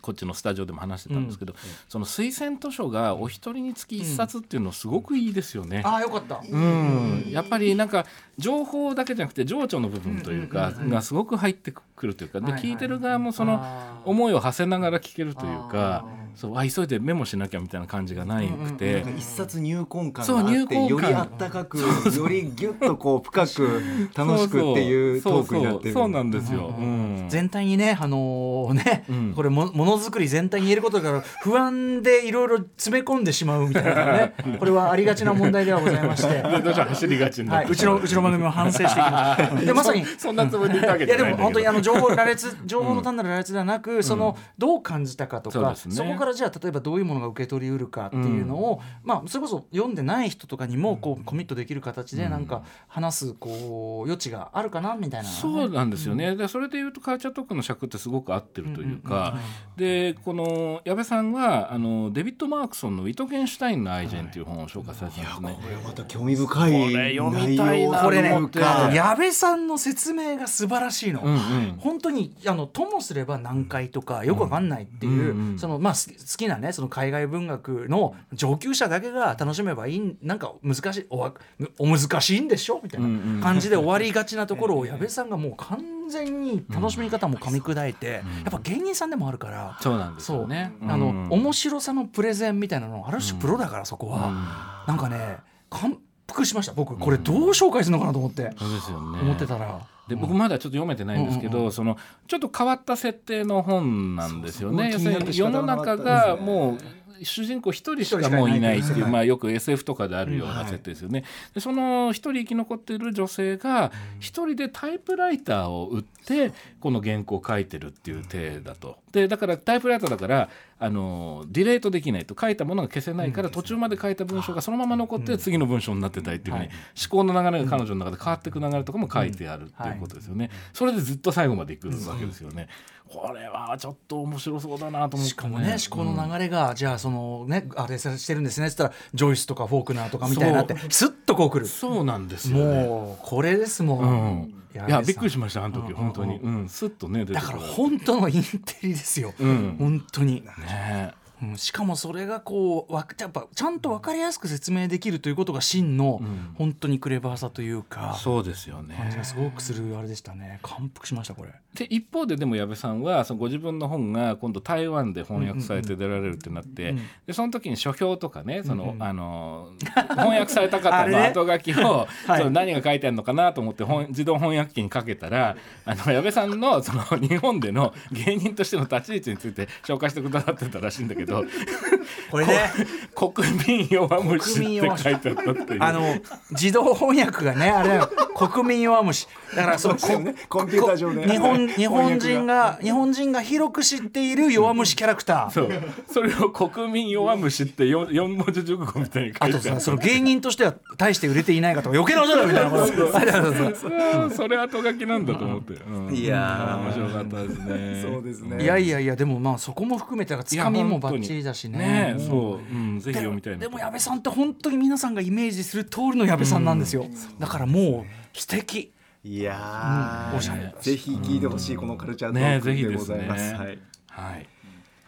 こっちのスタジオでも話してたんですけど、その推薦図書がお一人につき一冊っていうのすごくいいですよね。ああよかった。うん、やっぱりなんか情報だけじゃなくて情緒の部分というかがすごく入ってくるというかで聞いてる側もその思いを馳せながら聞けるというかそうあ急いでメモしなきゃみたいな感じがないくて。なんか一冊入魂感そうがあって入魂感。よりあったかくよりギュッとこう深く楽しくっていうトークになってる。そうそう。そうなんですよ。うん。全体にねあのーね、うん。これもものづくり全体に言えることだから不安でいろいろ詰め込んでしまうみたいなね これはありがちな問題ではございまして。で どうし走りがちはい、うちのうちの番組も反省していきます。でまさにそんなつもりでいたわけいじゃないんだけど。やでも本当にあの情報羅列情報の単なる羅列ではなく、そのどう感じたかとか、そうですね。そこからじゃあ例えばどういうものが受け取りうるかっていうのを、まあそれこそ読んでない人とかにもこうコミットできる形でなんか話すこう余地があるかなみたいな、そうなんですよね、でそれでいうとカルチャートークの尺ってすごく合ってるというか、でこの矢部さんはあのデビッド・マークソンの「ウィトゲンシュタインの愛人」っていう本を紹介されてたんですね。これまた興味深いこれ読みたいなこれねと思って。あの矢部さんの説明が素晴らしいの。うんうん。本当にあのともすれば難解とかよくわかんないっていう、うんうんそのまあす好きなねその海外文学の上級者だけが楽しめばいいなんか難しいおわお難しいんでしょみたいな感じで終わりがちなところを矢部さんがもう完全に楽しみ方も噛み砕いて、やっぱ芸人さんでもあるから。そうなんですよね。あの、うん。面白さのプレゼンみたいなのある種プロだからそこは、なんかね感服しました僕これどう紹介するのかなと思って、そうですよね。思ってたら。で僕まだちょっと読めてないんですけど、そのちょっと変わった設定の本なんですよね。要するに世の中がもう主人公一人しかもういないっていう、まあ、よく SF とかであるような設定ですよね。でその一人生き残っている女性が一人でタイプライターを売ってこの原稿を書いてるっていう体だと。でだからタイプライターだからあのディレートできないと書いたものが消せないから途中まで書いた文章がそのまま残って次の文章になってたりっていうふうに思考の流れが彼女の中で変わっていく流れとかも書いてあるっていうことですよね。それでずっと最後までいくわけですよね。これはちょっと面白そうだなと思って、しかもね思考の流れが、じゃあそのねあれしてるんですねっつったらジョイスとかフォークナーとかみたいになってスッとこうくる。そうなんですよね。もうこれですも、うん。ん、いやびっくりししましたあの時、本当に、うん、スッとねだから本当のインテリですよ、うん。本当に、ねうん、しかもそれがこうわやっぱちゃんと分かりやすく説明できるということが真の、ん。本当にクレバーさというか。そうですよ感じねがすごくするあれでしたね。感服しましたこれ。で一方ででも矢部さんはそのご自分の本が今度台湾で翻訳されて出られるってなって、うん。でその時に書評とかねその、うん。うんあの翻訳された方の 後書きを、はい。その何が書いてあるのかなと思って本自動翻訳機にかけたらあの矢部さんのその日本での芸人としての立ち位置について紹介してくださってたらしいんだけど これね。こ 国民弱虫って書いてあったっていう。あの自動翻訳がねあれだよ。国民弱虫。だからそのこコンピューター上で。日本日本人が日本人が広く知っている弱虫キャラクター。そう。それを国民弱虫って四四文字熟語みたいに書いてある。さその芸人としては大して売れていないかとか余計なことだみたいなこと。そう。そうそう。うんそれ後書きなんだと思って、うん。いやー面白かったですね。そうですね。いやいやいやでもまあそこも含めてつかみもバッチリだしね。ねうん。そう、うん、ぜひ読みたいなでも矢部さんって本当に皆さんがイメージする通りの矢部さんなんですよ、だからもう素敵。いやーうんおしゃれ。ぜひ聞いてほしいこのカルチャートねークでぜひですございます。ね。はい。はい。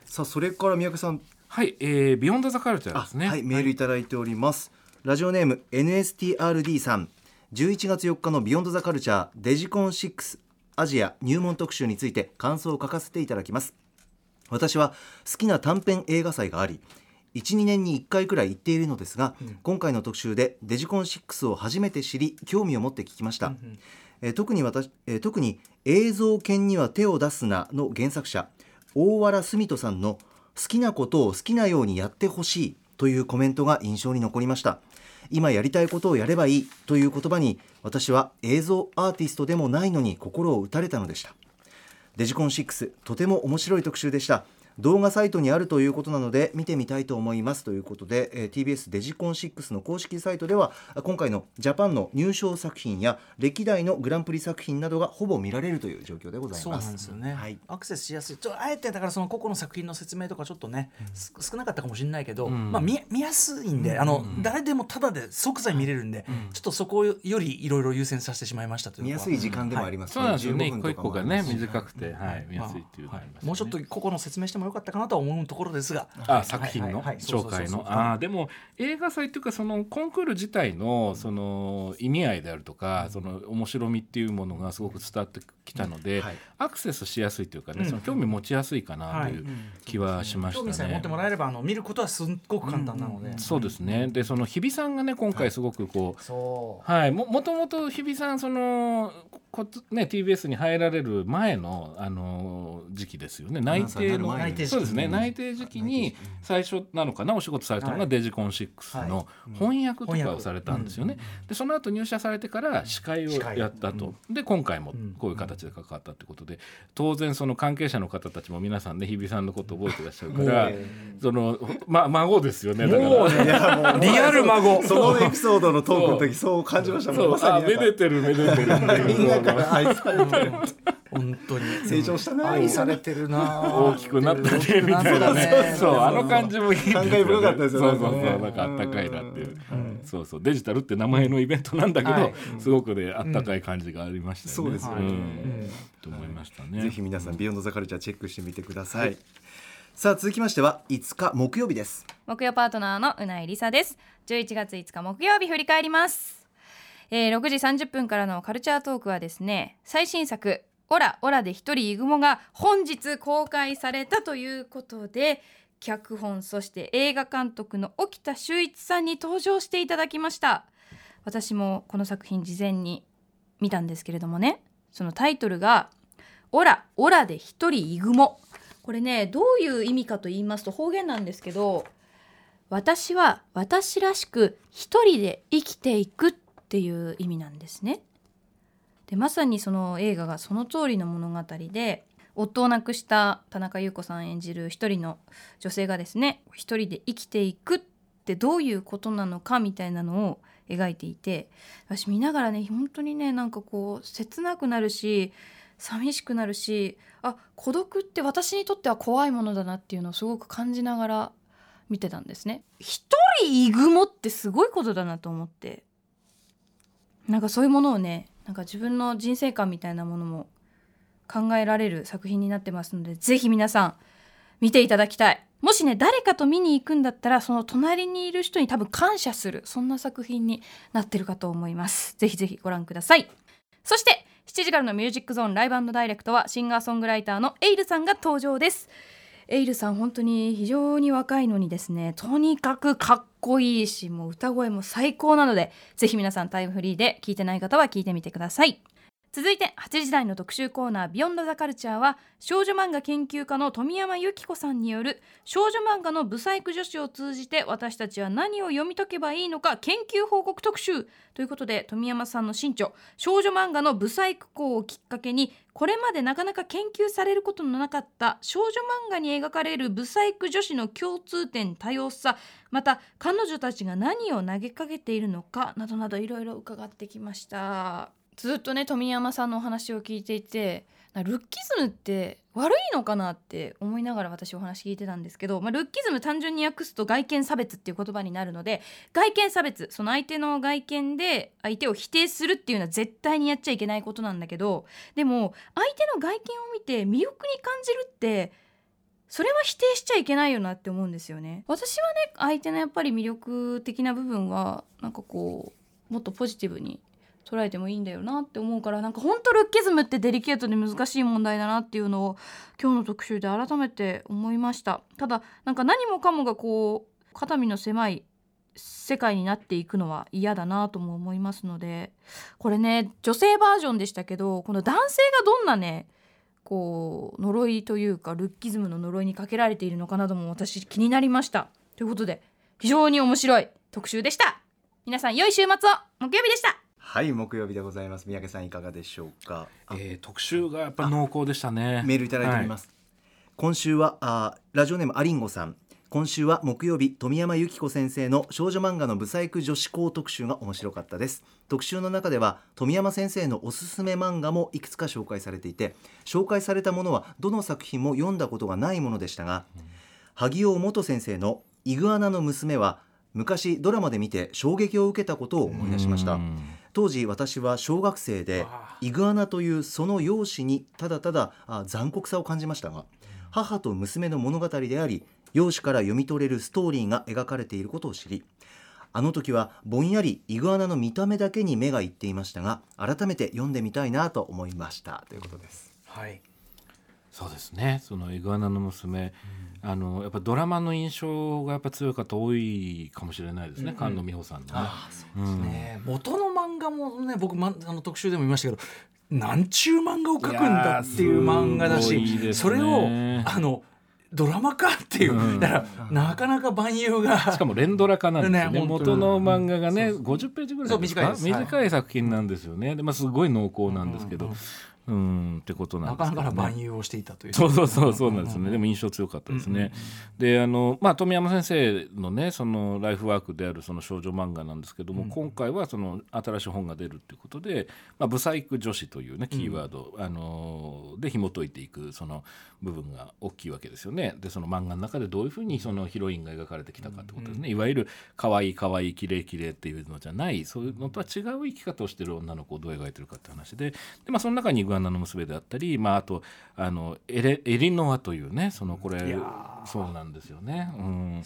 さあそれから三宅さん、はい、えー、ビヨンドザカルチャーあですね。はいメールいただいております。ラジオネーム NSTRD さん、11月4日のビヨンドザカルチャーデジコン6アジア入門特集について感想を書かせていただきます。私は好きな短編映画祭があり12年に1回くらい行っているのですが、今回の特集でデジコン6を初めて知り興味を持って聞きました、えー特に私、えー特に映像犬には手を出すなの原作者大原澄人さんの好きなことを好きなようにやってほしいというコメントが印象に残りました。今やりたいことをやればいいという言葉に私は映像アーティストでもないのに心を打たれたのでしたデジコン6とても面白い特集でした。動画サイトにあるということなので見てみたいと思いますということで、えー TBS デジコン6の公式サイトではあ今回のジャパンの入賞作品や歴代のグランプリ作品などがほぼ見られるという状況でございます。そうなんですよね、はい。アクセスしやすい。ちょあえてだからその個々の作品の説明とかちょっとね、す少なかったかもしれないけど、まあ、見見やすいんで、あの誰でもただで即座に見れるんで、ちょっとそこよりいろいろ優先させてしまいましたという見やすい時間でもありますそうなんですよね。15分一個一個がね短くて、はい、見やすいっていうのがありますよね。もうちょっと個々の説明してもよかったかなとは思うところですが。あ作品の？紹介の？あーでも映画祭っていうかそのコンクール自体のその意味合いであるとかその面白みっていうものがすごく伝わってきたので、はい。アクセスしやすいというかね、その興味持ちやすいかなという気はしましたね。興味さえ持ってもらえればあの見ることはすっごく簡単なので、そうですね。でその日比さんがね今回すごくこう、そはい、ももともと日比さんそのこね TBS に入られる前のあの時期ですよね。内定のそうですね。内定時期に。最初なのかなお仕事されたのがデジコン6の翻訳とかをされたんですよね。でその後入社されてから司会をやったと、で今回もこういう形で関わったってことで当然その関係者の方たちも皆さんね日比さんのことを覚えてらっしゃるからその、ま、孫ですよねだから。リアル孫。そのエピソードのトークの時そう。感じましたもそう。んまさあめでてるめでてるっていうみんなから愛されてる本当に。成長したな。愛されてるな。大きくなったねみたいなね。そうあの感じもいい感慨深かったですよね。そうそうそうなんかあったかいなっていう。そうそうデジタルって名前のイベントなんだけどすごくねあったかい感じがありましたそうですよね。ん。と思いましたね。ぜひ皆さんビヨンドザカルチャーチェックしてみてください。さあ続きましては5日木曜日です。木曜パートナーのうないりさです。11月5日木曜日振り返ります、えー6時30分からのカルチャートークはですね最新作オラオラで一人イグモが本日公開されたということで脚本そして映画監督の沖田修一さんに登場していただきました。私もこの作品事前に見たんですけれどもね。そのタイトルが「オラオラで一人イグモ」これねどういう意味かと言いますと方言なんですけど私は私らしく一人で生きていくっていう意味なんですね。でまさにその映画がその通りの物語で夫を亡くした田中優子さん演じる一人の女性がですね一人で生きていくってどういうことなのかみたいなのを描いていて私見ながらね本当にねなんかこう切なくなるし寂しくなるしあ孤独って私にとっては怖いものだなっていうのをすごく感じながら見てたんですね。一人イグモってすごいことだなと思って。なんかそういうものをねなんか自分の人生観みたいなものも考えられる作品になってますのでぜひ皆さん見ていただきたい。もしね誰かと見に行くんだったらその隣にいる人に多分感謝するそんな作品になってるかと思います。ぜひぜひご覧ください。そして7時からのミュージックゾーンライブダイレクトはシンガーソングライターのエイルさんが登場です。エイルさん本当に非常に若いのにですねとにかくかっこいいしもう歌声も最高なのでぜひ皆さんタイムフリーで聴いてない方は聴いてみてください。続いて8時台の特集コーナー「ビヨンドザカルチャーは少女漫画研究家の富山由紀子さんによる少女漫画のブサイク女子を通じて私たちは何を読み解けばいいのか研究報告特集ということで富山さんの新著少女漫画のブサイク校をきっかけにこれまでなかなか研究されることのなかった少女漫画に描かれるブサイク女子の共通点多様さまた彼女たちが何を投げかけているのかなどなどいろいろ伺ってきました。ずっとね富山さんのお話を聞いていてルッキズムって悪いのかなって思いながら私お話聞いてたんですけど、まあ、ルッキズム単純に訳すと外見差別っていう言葉になるので外見差別その相手の外見で相手を否定するっていうのは絶対にやっちゃいけないことなんだけどでも相手の外見を見て魅力に感じるってそれは否定しちゃいけないよなって思うんですよね。私はね相手のやっぱり魅力的な部分はなんかこうもっとポジティブに捉えてもいいんだよなって思うからなんか本当ルッキズムってデリケートで難しい問題だなっていうのを今日の特集で改めて思いました。ただなんか何もかもがこう肩身の狭い世界になっていくのは嫌だなとも思いますのでこれね女性バージョンでしたけどこの男性がどんなねこう呪いというかルッキズムの呪いにかけられているのかなども私気になりました。ということで非常に面白い特集でした。皆さん良い週末を。木曜日でした。はい木曜日でございます。三宅さんいかがでしょうか？あえー特集がやっぱり濃厚でしたね。メールいただいております、今週はあラジオネームアリンゴさん。今週は木曜日富山由紀子先生の少女漫画のブサイク女子校特集が面白かったです。特集の中では富山先生のおすすめ漫画もいくつか紹介されていて紹介されたものはどの作品も読んだことがないものでしたが、萩尾元先生のイグアナの娘は昔ドラマで見て衝撃を受けたことを思い出しました。うん当時私は小学生でイグアナというその容姿にただただあ残酷さを感じましたが母と娘の物語であり容姿から読み取れるストーリーが描かれていることを知りあの時はぼんやりイグアナの見た目だけに目がいっていましたが改めて読んでみたいなと思いました。ということです。はいそうですね。そのイグアナの娘、あのやっぱドラマの印象がやっぱ強い方多いかもしれないですね。菅野美穂さんのね。うん。ね。元の漫画もね僕、ま、あの特集でも言いましたけどなんちゅう漫画を描くんだっていう漫画だし、ね。それをあのドラマ化っていう、うん。だからなかなか万有がしかも連ドラ化なんですよね。ね元の漫画がね50ページぐらいですか？そう短い短い作品なんですよね。で、まあ、すごい濃厚なんですけど。うんってことなんですね、なかな万有をしていたというそうそうそうそうなんですね。でも印象強かったですね。であのまあ富山先生のねそのライフワークであるその少女漫画なんですけども、今回はその新しい本が出るっていうことで、まあブサイク女子というねキーワード、あので紐解いていくその部分が大きいわけですよね。でその漫画の中でどういうふうにそのヒロインが描かれてきたかってことですね。いわゆる可愛い可愛い綺麗綺麗っていうのじゃないそういうのとは違う生き方をしてる女の子をどう描いてるかって話で、でまあその中にイグアナの娘であったり、まああとあのエレエリノアというねそのこれそうなんですよね。うん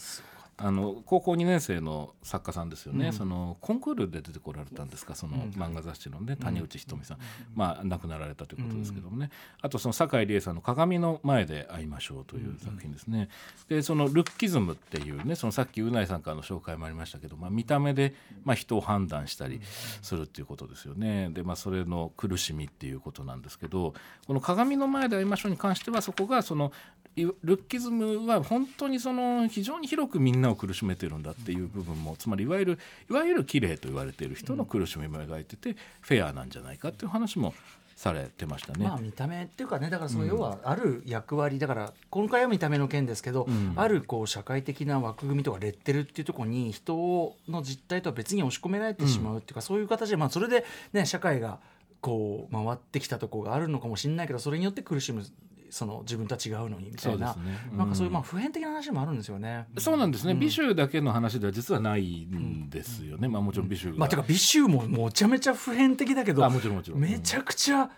あの高校2年生の作家さんですよね、そのコンクールで出てこられたんですか？その漫画雑誌のね、谷内ひとみさん、まあ亡くなられたということですけどもね、あとその酒井理恵さんの「鏡の前で会いましょう」という作品ですね、でそのルッキズムっていうねそのさっきうないさんからの紹介もありましたけど、まあ、見た目で、まあ、人を判断したりするっていうことですよね。でまあそれの苦しみっていうことなんですけどこの「鏡の前で会いましょう」に関してはそこがそのいルッキズムは本当にその非常に広くみんなを苦しめてるんだっていう部分もつまりいわゆるいわゆる綺麗と言われている人の苦しみも描いててフェアなんじゃないかっていう話もされてましたね。まあ見た目っていうかねだからその要はある役割だから今回は見た目の件ですけど、ん。あるこう社会的な枠組みとかレッテルっていうところに人の実態とは別に押し込められてしまうっていうか、そういう形でまあそれでね社会がこう回ってきたところがあるのかもしれないけどそれによって苦しむその自分とは違うのにみたいな、ねうんなんかそういうまあ普遍的な話もあるんですよね。そうなんですね、美醜だけの話では実はないんですよね、まあもちろん美醜が、まあ、てか美醜ももちゃめちゃ普遍的だけどあもちろんもちろん。めちゃくちゃ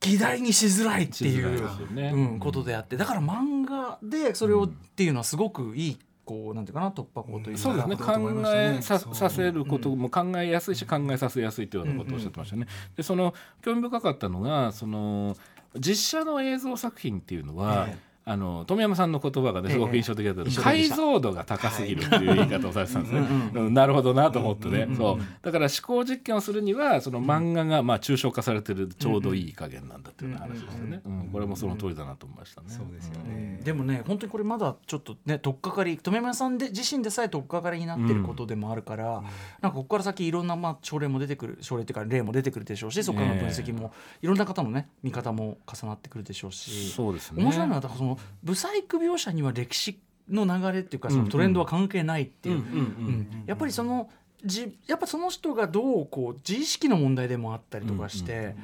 議題にしづらいっていうね。うん、ことであって。だから漫画でそれをっていうのはすごくいいこうなんていうかな突破口というかそうですね。考えささせることも考えやすいし考えさせやすいというようなことをおっしゃってましたね。でその興味深かったのがその実写の映像作品っていうのは、あの富山さんの言葉がねすごく印象的だった、ええ。解像度が高すぎるっていう言い方をされてたんですね。うん。なるほどなと思ってね、そう。だから思考実験をするにはその漫画がまあ抽象化されてるちょうどいい加減なんだっていう話ですよね。うん。これもその通りだなと思いましたね。そうですよね。でもね本当にこれまだちょっとね取っかかり富山さんで自身でさえ取っかかりになってることでもあるから、なんかここから先いろんなまあ症例も出てくる症例っていうか例も出てくるでしょうしそこからの分析も、いろんな方のね見方も重なってくるでしょうし。そうですね。面白いのはだからそのブサイク描写には歴史の流れっていうかそのトレンドは関係ないっていう。うんやっぱりそのじやっぱその人がどうこう自意識の問題でもあったりとかして。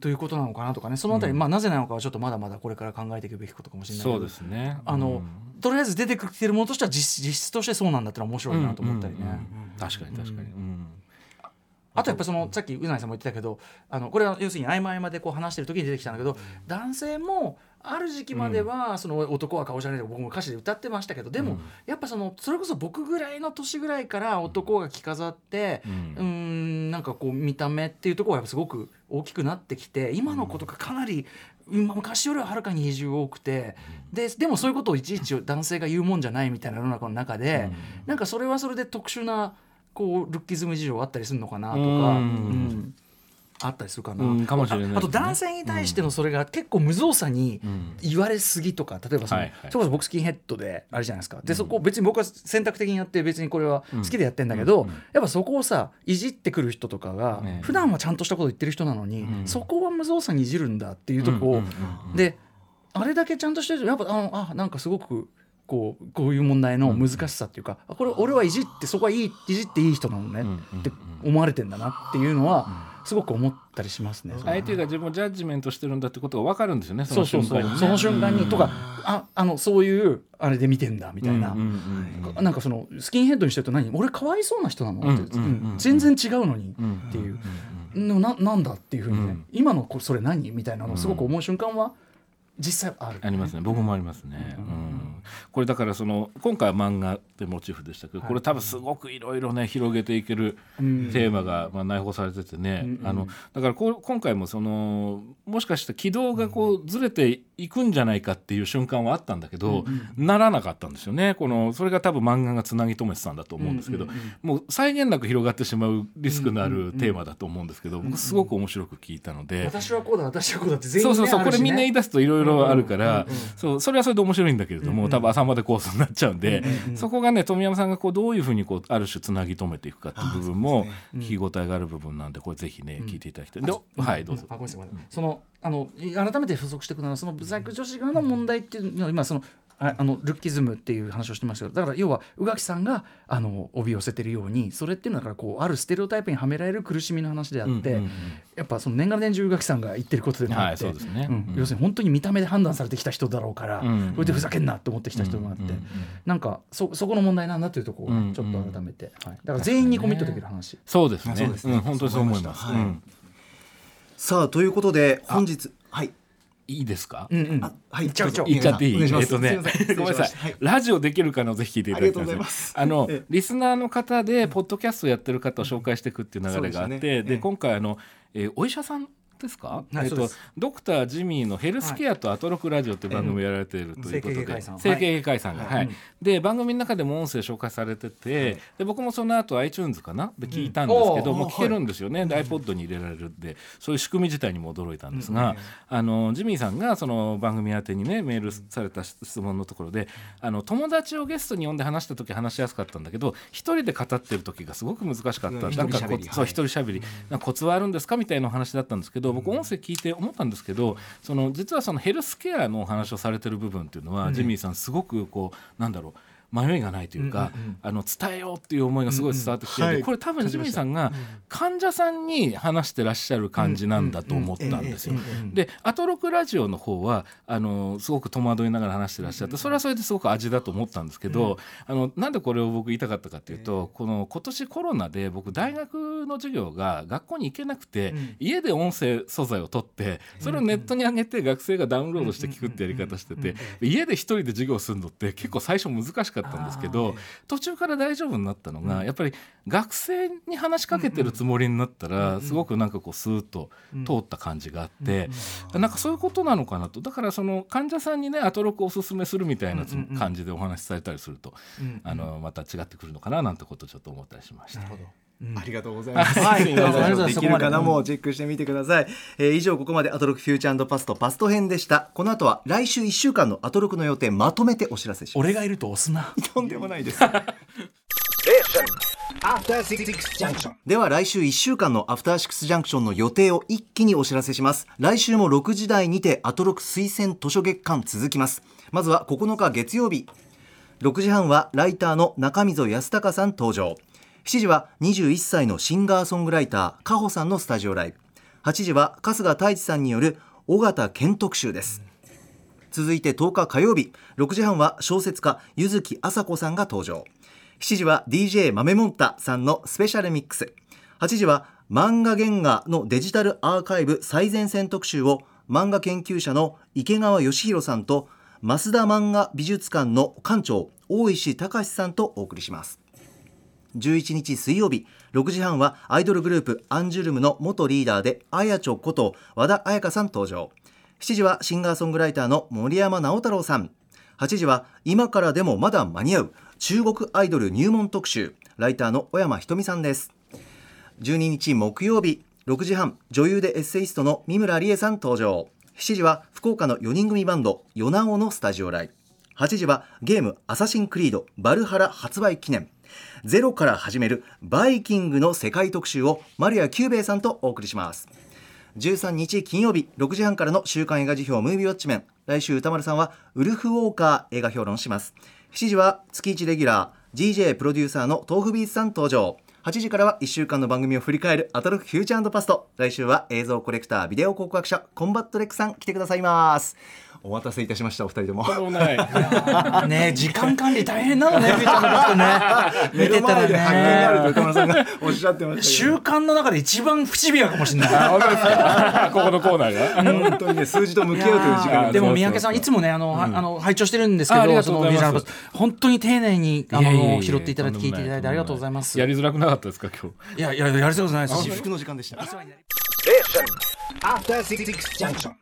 ということなのかなとかね。そのあたり、まあなぜなのかはちょっとまだまだこれから考えていくべきことかもしれないそうですね。あの、とりあえず出てきてるものとしては実実質としてそうなんだってのは面白いなと思ったりね。確かに確かに。うん。あとやっぱりそのさっきうなぎさんも言ってたけどあのこれは要するに合間合間でこう話してる時に出てきたんだけど男性もある時期まではその男は顔じゃねえと僕も歌詞で歌ってましたけどでもやっぱそのそれこそ僕ぐらいの年ぐらいから男が着飾ってうーんなんかこう見た目っていうところはやっぱすごく大きくなってきて今の子とかかなり今昔よりははるかに比重多くてででもそういうことをいちいち男性が言うもんじゃないみたいな世の中の中で、なんかそれはそれで特殊なこうルッキズム事情あったりするのかなとか、うん。うんあったりするかな、うんかもしれないああと男性に対してのそれが結構無造作に言われすぎとか例えばその、はいはい。それこそ僕スキンヘッドであれじゃないですか。でそこ別に僕は選択的にやって別にこれは好きでやってんだけど、やっぱそこをさいじってくる人とかが、ね普段はちゃんとしたこと言ってる人なのに、そこは無造作にいじるんだっていうとこであれだけちゃんとしてるとやっぱあのあなんかすごくこうこういう問題の難しさっていうか、あこれ俺はいじってそこはいいいじっていい人なのねって思われてんだなっていうのはすごく思ったりしますね。相手が自分をジャッジメントしてるんだってことが分かるんですよねその瞬間にね。その瞬間にとかああのそういうあれで見てんだみたいな、うんうんうんなんかそのスキンヘッドにしてると何？俺かわいそうな人なの？って、うんうんうんうん。全然違うのにうんっていう、のななんだっていうふうにね、うん。今のこれそれ何？みたいなのをすごく思う瞬間は実際ある。ありますね。僕もありますね、うん、これだからその今回は漫画でモチーフでしたけど、これ多分すごくいろいろね広げていけるテーマがまあ内包されててね、あのだからこう今回もそのもしかしたら軌道がこうずれていくんじゃないかっていう瞬間はあったんだけど、ならなかったんですよね。このそれが多分漫画がつなぎ止めてたんだと思うんですけど、もう際限なく広がってしまうリスクのあるテーマだと思うんですけど、僕すごく面白く聞いたので。私はこうだ私はこうだって全員、ね、そうそうそうこれみんな言いだ出すといろいろあるから、そうそれはそれで面白いんだけれども、多分朝までコースになっちゃうんで、そこがね富山さんがこうどういうふうにこうある種つなぎ止めていくかっていう部分も聞き応えがある部分なんでこれぜひね聞いていただきたい。ではいどうぞ。そのあの改めて補足していくならそのブサイク女子側の問題っていうのは今そのああのルッキズムっていう話をしてましたけどだから要は宇垣さんがあの帯寄せてるようにそれっていうのはだからこうあるステレオタイプにはめられる苦しみの話であって、うんうんうんやっぱその年がら年中宇垣さんが言ってることでもあって、はいそうですね。ん。うん。要するに本当に見た目で判断されてきた人だろうから、うんこれでふざけんなって思ってきた人もあって、うんなんかそそこの問題なんだというところをちょっと改めて、はい、だから全員にコミットできる話。そうですね。そうですね。ん本当にそう思います。そう思いさあということで本日はい。いいですか？うんうん。あはいいっちゃういっちゃう言っちゃっていい？えっとねごめんなさい失礼しました。ラジオできるかのぜひ聞いていただきたいんありがとうございます。あのええ。リスナーの方でポッドキャストやってる方を紹介していくっていう流れがあってで今回あのえーお医者さんですか、えっとはいそうです。ドクタージミーのヘルスケアとアトロクラジオという番組をやられているということで、整形外科医さん整形外科医さんが、はい。はい。で番組の中でも音声紹介されてて、で僕もその後 iTunes かな？で聞いたんですけど、うんもう聞けるんですよね、で iPod に入れられるんでそういう仕組み自体にも驚いたんですが、あのジミーさんがその番組宛てにねメールされた質問のところであの友達をゲストに呼んで話した時話しやすかったんだけど一人で語ってる時がすごく難しかった、うん。なんかこそう一人喋り。なんかコツはあるんですか？みたいなお話だったんですけど僕音声聞いて思ったんですけどその実はそのヘルスケアのお話をされてる部分っていうのは、ジミーさんすごくこうなんだろう迷いがないというか、あの伝えようっていう思いがすごい伝わってきて、うんうんはい。これ多分ジミーさんが患者さんに話してらっしゃる感じなんだと思ったんですよ。で「アトロクラジオ」の方はあのすごく戸惑いながら話してらっしゃってそれはそれですごく味だと思ったんですけど、あのなんでこれを僕言いたかったかっていうと、この今年コロナで僕大学の授業が学校に行けなくて、家で音声素材を取ってそれをネットに上げて学生がダウンロードして聞くってやり方してて、家で一人で授業するのって結構最初難しかったんですけど途中から大丈夫になったのが、やっぱり学生に話しかけてるつもりになったら、すごくなんかこうスーッと通った感じがあって、なんかそういうことなのかなと。だからその患者さんにねアトロクをおすすめするみたいなつ感じでお話しされたりすると、あのまた違ってくるのかななんてことをちょっと思ったりしました。ありがとうございます。はい。ありがとうございます。できるかな？もチェックしてみてください。えー以上ここまでアトロクフューチャーパスト。パスト編でした。この後は来週1週間のアトロクの予定まとめてお知らせします。俺がいると押すな。とんでもないです。では来週1週間のアフターシックスジャンクションの予定を一気にお知らせします。来週も6時台にてアトロク推薦図書月間続きます。まずは9日月曜日。6時半はライターの中溝康隆さん登場7時は21歳のシンガーソングライターカホさんのスタジオライブ。8時は春日太一さんによる尾形健特集です。続いて10日火曜日6時半は小説家柚木麻子さんが登場。7時は DJ 豆もんたさんのスペシャルミックス。8時は漫画原画のデジタルアーカイブ最前線特集を漫画研究者の池川義弘さんと増田漫画美術館の館長大石隆さんとお送りします。11日水曜日6時半はアイドルグループアンジュルムの元リーダーであやちょこと和田彩香さん登場。7時はシンガーソングライターの森山直太朗さん。8時は今からでもまだ間に合う中国アイドル入門特集ライターの小山ひとみさんです。12日木曜日6時半女優でエッセイストの三村理恵さん登場。7時は福岡の4人組バンドヨナオのスタジオライ8時はゲームアサシンクリードバルハラ発売記念。ゼロから始めるバイキングの世界特集を丸谷久兵衛さんとお送りします。13日金曜日6時半からの週刊映画辞表ムービーウォッチメン。来週歌丸さんはウルフウォーカー映画評論します。7時は月1レギュラー DJ プロデューサーの tofubeats さん登場。8時からは1週間の番組を振り返るアトロクフューチャーパスト。来週は映像コレクタービデオ考古学者コンバット REC さん来てくださいます。お待たせいたしましたお二人でも ね時間管理大変なのね、ピーちゃんのことね。見てたらね。宇多丸さんが おっしゃってました週間の中で一番不シビアかもしれない。ここのコーナーが本当にね数字と向き合うという時間でも三宅さんいつもねあの、はあの拝聴してるんですけど本当に丁寧にあいやいやいやの拾っていただいて聞いていただいてありがとうございます。いやりづらくなかったですか今日やいややりそうじゃないです。至福の時間でした After Six Junction.